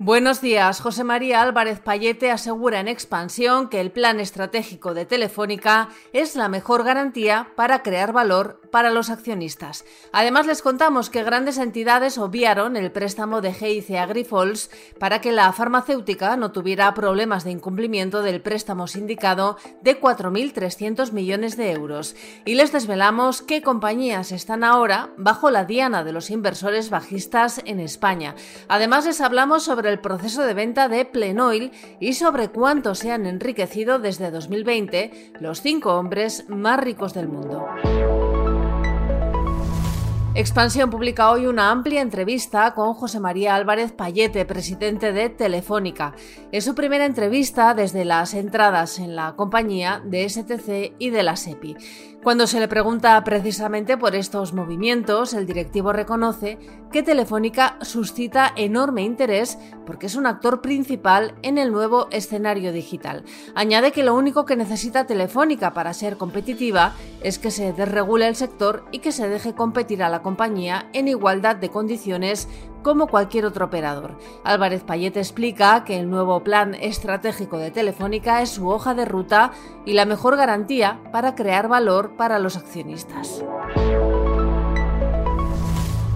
Buenos días. José María Álvarez Payete asegura en expansión que el plan estratégico de Telefónica es la mejor garantía para crear valor para los accionistas. Además, les contamos que grandes entidades obviaron el préstamo de GIC a Grifols para que la farmacéutica no tuviera problemas de incumplimiento del préstamo sindicado de 4.300 millones de euros. Y les desvelamos qué compañías están ahora bajo la diana de los inversores bajistas en España. Además, les hablamos sobre el proceso de venta de Plenoil y sobre cuánto se han enriquecido desde 2020 los cinco hombres más ricos del mundo. Expansión publica hoy una amplia entrevista con José María Álvarez Payete, presidente de Telefónica. Es su primera entrevista desde las entradas en la compañía de STC y de la SEPI. Cuando se le pregunta precisamente por estos movimientos, el directivo reconoce que Telefónica suscita enorme interés porque es un actor principal en el nuevo escenario digital. Añade que lo único que necesita Telefónica para ser competitiva es que se desregule el sector y que se deje competir a la compañía en igualdad de condiciones como cualquier otro operador. Álvarez Payet explica que el nuevo plan estratégico de Telefónica es su hoja de ruta y la mejor garantía para crear valor para los accionistas.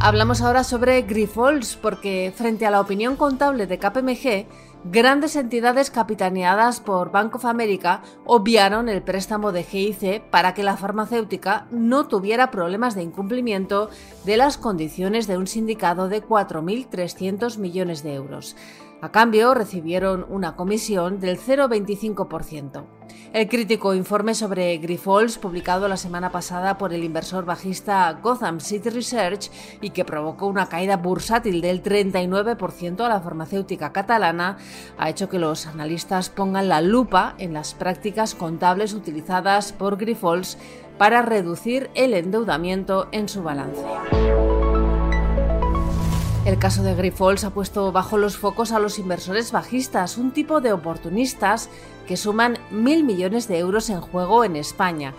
Hablamos ahora sobre Grifols porque frente a la opinión contable de KPMG, grandes entidades capitaneadas por Bank of America obviaron el préstamo de GIC para que la farmacéutica no tuviera problemas de incumplimiento de las condiciones de un sindicado de 4.300 millones de euros. A cambio, recibieron una comisión del 0,25%. El crítico informe sobre Grifols, publicado la semana pasada por el inversor bajista Gotham City Research y que provocó una caída bursátil del 39% a la farmacéutica catalana, ha hecho que los analistas pongan la lupa en las prácticas contables utilizadas por Grifols para reducir el endeudamiento en su balance. El caso de Grifols ha puesto bajo los focos a los inversores bajistas, un tipo de oportunistas que suman mil millones de euros en juego en España.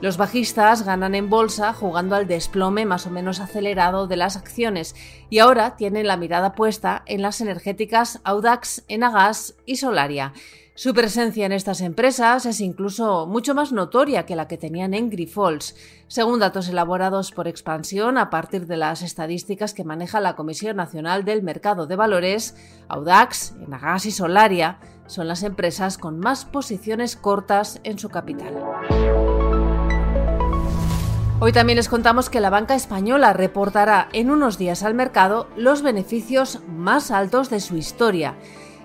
Los bajistas ganan en bolsa jugando al desplome más o menos acelerado de las acciones y ahora tienen la mirada puesta en las energéticas Audax, Enagas y Solaria. Su presencia en estas empresas es incluso mucho más notoria que la que tenían en Grifols, según datos elaborados por Expansión a partir de las estadísticas que maneja la Comisión Nacional del Mercado de Valores, Audax, Enagas y Solaria son las empresas con más posiciones cortas en su capital. Hoy también les contamos que la banca española reportará en unos días al mercado los beneficios más altos de su historia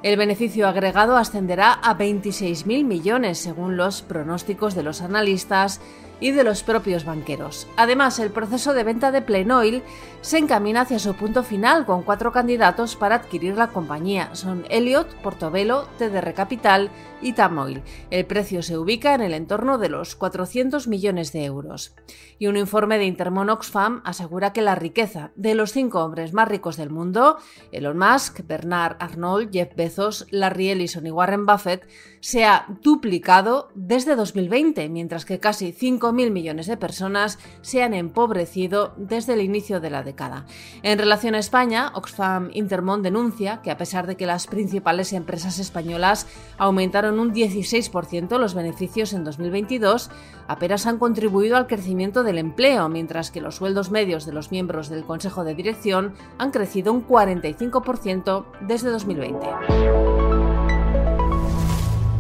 el beneficio agregado ascenderá a 26.000 millones según los pronósticos de los analistas y de los propios banqueros. Además, el proceso de venta de Plenoil se encamina hacia su punto final con cuatro candidatos para adquirir la compañía. Son Elliot, Portobelo, TDR Capital y Tamoil. El precio se ubica en el entorno de los 400 millones de euros. Y un informe de Intermon Oxfam asegura que la riqueza de los cinco hombres más ricos del mundo, Elon Musk, Bernard Arnold, Jeff Bezos, Larry Ellison y Warren Buffett, se ha duplicado desde 2020, mientras que casi 5.000 millones de personas se han empobrecido desde el inicio de la década. En relación a España, Oxfam Intermon denuncia que a pesar de que las principales empresas españolas aumentaron un 16% los beneficios en 2022, apenas han contribuido al crecimiento del empleo, mientras que los sueldos medios de los miembros del Consejo de Dirección han crecido un 45% desde 2020.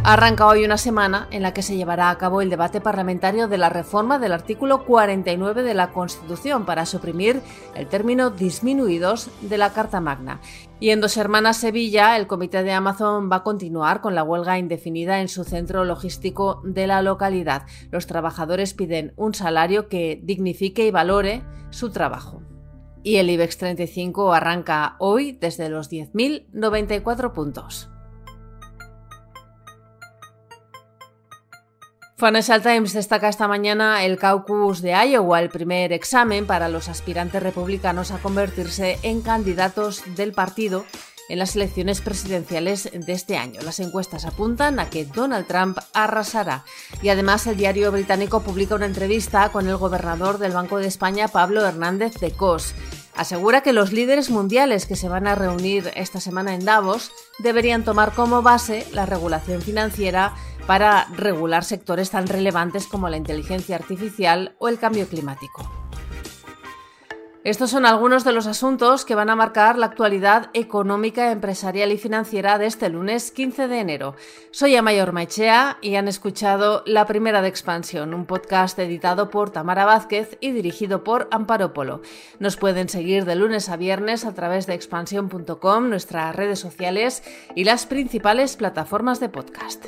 Arranca hoy una semana en la que se llevará a cabo el debate parlamentario de la reforma del artículo 49 de la Constitución para suprimir el término disminuidos de la Carta Magna. Y en Dos Hermanas Sevilla, el comité de Amazon va a continuar con la huelga indefinida en su centro logístico de la localidad. Los trabajadores piden un salario que dignifique y valore su trabajo. Y el IBEX 35 arranca hoy desde los 10.094 puntos. Financial Times destaca esta mañana el caucus de Iowa, el primer examen para los aspirantes republicanos a convertirse en candidatos del partido en las elecciones presidenciales de este año. Las encuestas apuntan a que Donald Trump arrasará. Y además el diario británico publica una entrevista con el gobernador del Banco de España, Pablo Hernández de Cos. Asegura que los líderes mundiales que se van a reunir esta semana en Davos deberían tomar como base la regulación financiera para regular sectores tan relevantes como la inteligencia artificial o el cambio climático. Estos son algunos de los asuntos que van a marcar la actualidad económica, empresarial y financiera de este lunes 15 de enero. Soy Amayor Maichea y han escuchado La Primera de Expansión, un podcast editado por Tamara Vázquez y dirigido por Amparo Polo. Nos pueden seguir de lunes a viernes a través de expansión.com, nuestras redes sociales y las principales plataformas de podcast.